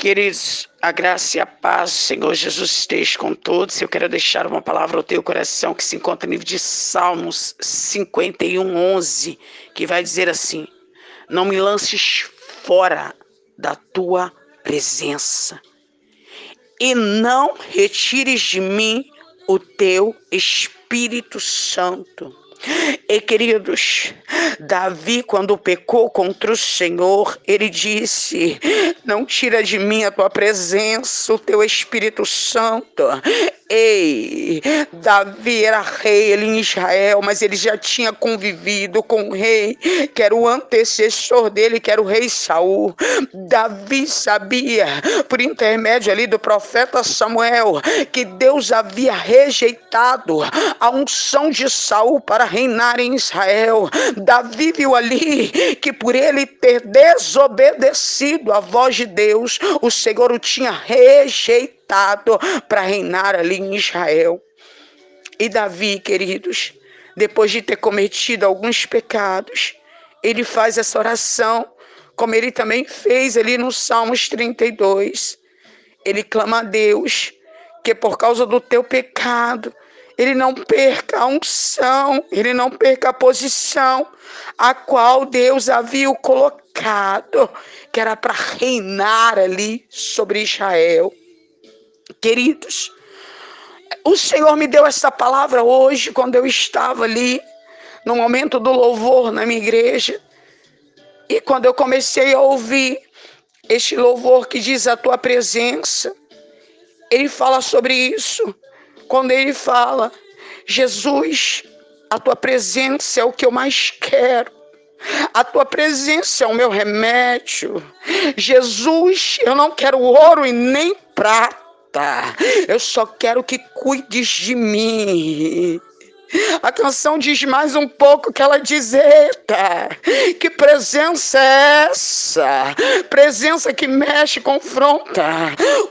Queridos, a graça e a paz, Senhor Jesus esteja com todos. Eu quero deixar uma palavra ao teu coração que se encontra no livro de Salmos 51, 11, que vai dizer assim: Não me lances fora da tua presença e não retires de mim o teu Espírito Santo. E queridos, Davi, quando pecou contra o Senhor, ele disse: Não tira de mim a tua presença, o teu Espírito Santo. Ei, Davi era rei em Israel, mas ele já tinha convivido com o rei, que era o antecessor dele, que era o rei Saul. Davi sabia, por intermédio ali do profeta Samuel, que Deus havia rejeitado a unção de Saul para reinar em Israel. Davi viu ali que por ele ter desobedecido a voz de Deus, o Senhor o tinha rejeitado para reinar ali em Israel. E Davi, queridos, depois de ter cometido alguns pecados, ele faz essa oração, como ele também fez ali no Salmos 32. Ele clama a Deus que por causa do teu pecado, ele não perca a unção, ele não perca a posição a qual Deus havia o colocado, que era para reinar ali sobre Israel. Queridos, o Senhor me deu essa palavra hoje, quando eu estava ali, no momento do louvor na minha igreja. E quando eu comecei a ouvir este louvor que diz a tua presença, ele fala sobre isso. Quando ele fala, Jesus, a tua presença é o que eu mais quero. A tua presença é o meu remédio. Jesus, eu não quero ouro e nem prata eu só quero que cuides de mim. A canção diz mais um pouco que ela diz: Eita, que presença é essa? Presença que mexe, confronta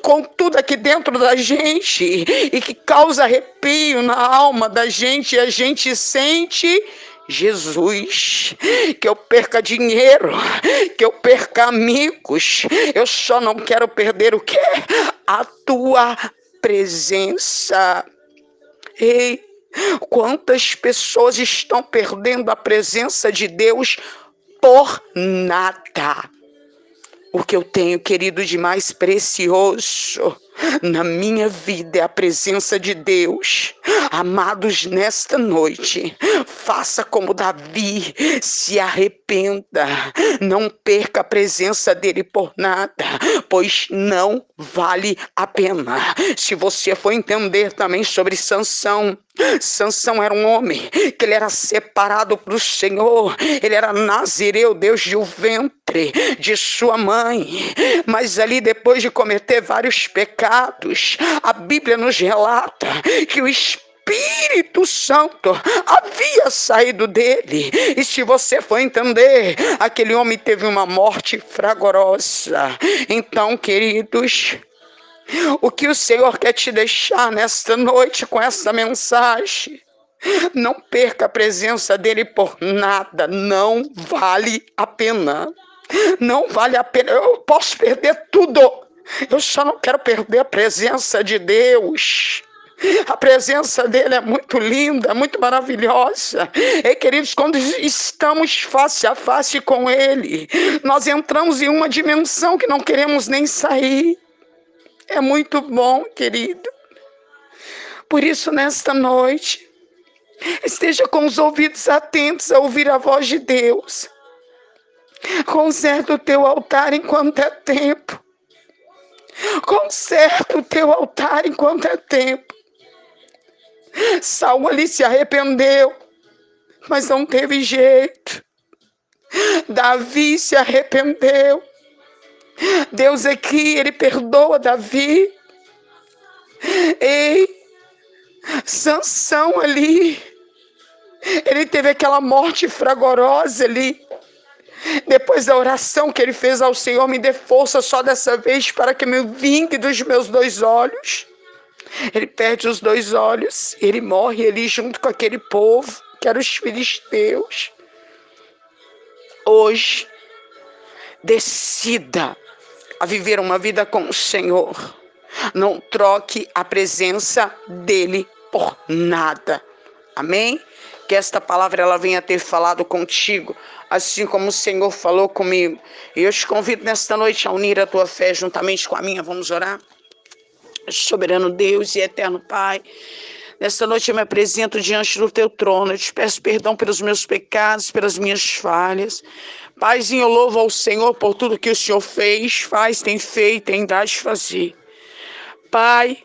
com tudo aqui dentro da gente e que causa arrepio na alma da gente e a gente sente Jesus, que eu perca dinheiro, que eu perca amigos, eu só não quero perder o que? A tua presença. Ei, quantas pessoas estão perdendo a presença de Deus por nada? O que eu tenho, querido, de mais precioso na minha vida é a presença de Deus. Amados, nesta noite, faça como Davi, se arrependa, não perca a presença dele por nada, pois não vale a pena. Se você for entender também sobre Sansão, Sansão era um homem que ele era separado para o Senhor, ele era nazireu, Deus de o ventre de sua mãe, mas ali depois de cometer vários pecados, a Bíblia nos relata que o Espírito Espírito Santo havia saído dele. E se você for entender, aquele homem teve uma morte fragorosa. Então, queridos, o que o Senhor quer te deixar nesta noite com essa mensagem? Não perca a presença dele por nada, não vale a pena. Não vale a pena. Eu posso perder tudo. Eu só não quero perder a presença de Deus. A presença dele é muito linda, muito maravilhosa. E queridos, quando estamos face a face com ele, nós entramos em uma dimensão que não queremos nem sair. É muito bom, querido. Por isso, nesta noite, esteja com os ouvidos atentos a ouvir a voz de Deus. Conserta o teu altar enquanto é tempo. Conserta o teu altar enquanto é tempo. Saul ali se arrependeu, mas não teve jeito. Davi se arrependeu. Deus aqui, ele perdoa Davi. Ei, Sansão ali, ele teve aquela morte fragorosa ali. Depois da oração que ele fez ao Senhor, me dê força só dessa vez para que me vingue dos meus dois olhos. Ele perde os dois olhos, ele morre ali junto com aquele povo, que eram os filisteus. Hoje, decida a viver uma vida com o Senhor. Não troque a presença dele por nada. Amém? Que esta palavra ela venha ter falado contigo, assim como o Senhor falou comigo. E eu te convido nesta noite a unir a tua fé juntamente com a minha. Vamos orar? Soberano Deus e eterno Pai. Nesta noite eu me apresento diante do teu trono. Eu te peço perdão pelos meus pecados, pelas minhas falhas. Paizinho, eu louvo ao Senhor por tudo que o Senhor fez, faz, tem feito, tem dado de fazer. Pai,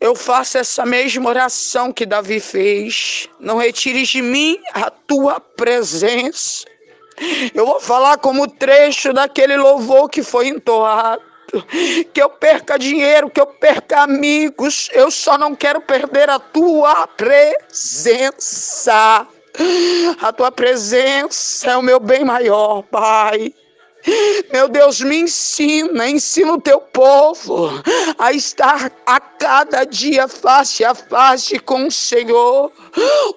eu faço essa mesma oração que Davi fez. Não retires de mim a tua presença. Eu vou falar como trecho daquele louvor que foi entoado. Que eu perca dinheiro, que eu perca amigos, eu só não quero perder a tua presença. A tua presença é o meu bem maior, Pai. Meu Deus, me ensina, ensina o teu povo a estar a cada dia face a face com o Senhor.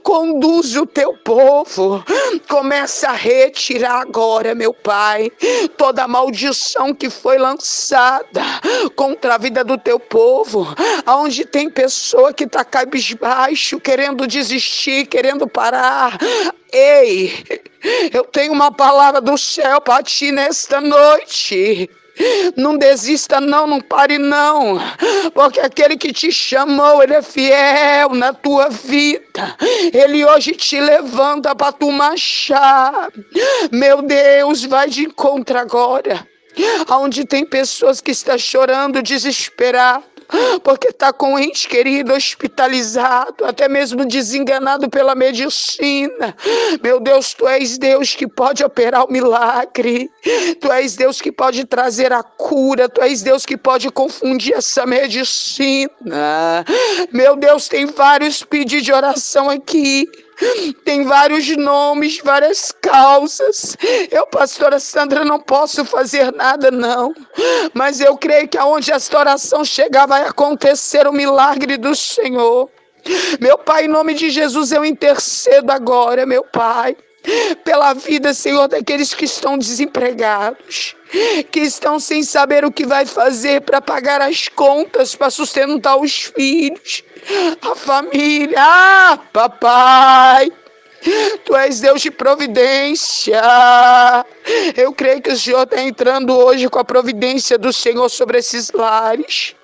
Conduz o teu povo. Começa a retirar agora, meu Pai, toda a maldição que foi lançada contra a vida do teu povo. Aonde tem pessoa que está cabisbaixo, querendo desistir, querendo parar. Ei, eu tenho uma palavra do céu para ti nesta noite. Não desista, não, não pare, não, porque aquele que te chamou, ele é fiel na tua vida. Ele hoje te levanta para tu marchar. Meu Deus, vai de encontro agora. Onde tem pessoas que estão chorando, desesperado porque está com um ente querido hospitalizado, até mesmo desenganado pela medicina. Meu Deus, tu és Deus que pode operar o milagre, tu és Deus que pode trazer a cura, tu és Deus que pode confundir essa medicina. Meu Deus, tem vários pedidos de oração aqui. Tem vários nomes, várias causas. Eu, pastora Sandra, não posso fazer nada, não. Mas eu creio que aonde esta oração chegar, vai acontecer o milagre do Senhor. Meu Pai, em nome de Jesus, eu intercedo agora, meu Pai pela vida, Senhor, daqueles que estão desempregados, que estão sem saber o que vai fazer para pagar as contas, para sustentar os filhos, a família. Ah, papai! Tu és Deus de providência. Eu creio que o Senhor está entrando hoje com a providência do Senhor sobre esses lares.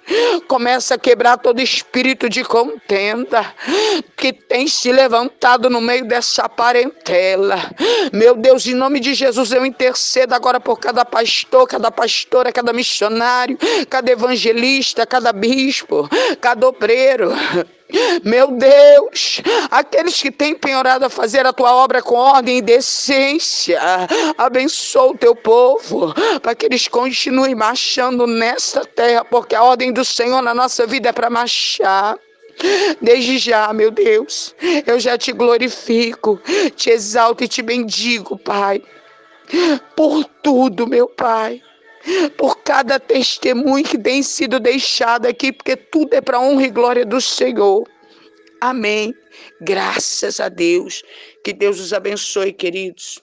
Começa a quebrar todo espírito de contenda que tem se levantado no meio dessa parentela. Meu Deus, em nome de Jesus, eu intercedo agora por cada pastor, cada pastora, cada missionário, cada evangelista, cada bispo, cada obreiro. Meu Deus, aqueles que têm penhorado a fazer a tua obra com ordem e decência, abençoa o teu povo, para que eles continuem marchando nesta terra, porque a ordem do Senhor na nossa vida é para marchar. Desde já, meu Deus, eu já te glorifico, te exalto e te bendigo, Pai, por tudo, meu Pai por cada testemunho que tem sido deixado aqui, porque tudo é para honra e glória do Senhor. Amém. Graças a Deus. Que Deus os abençoe, queridos.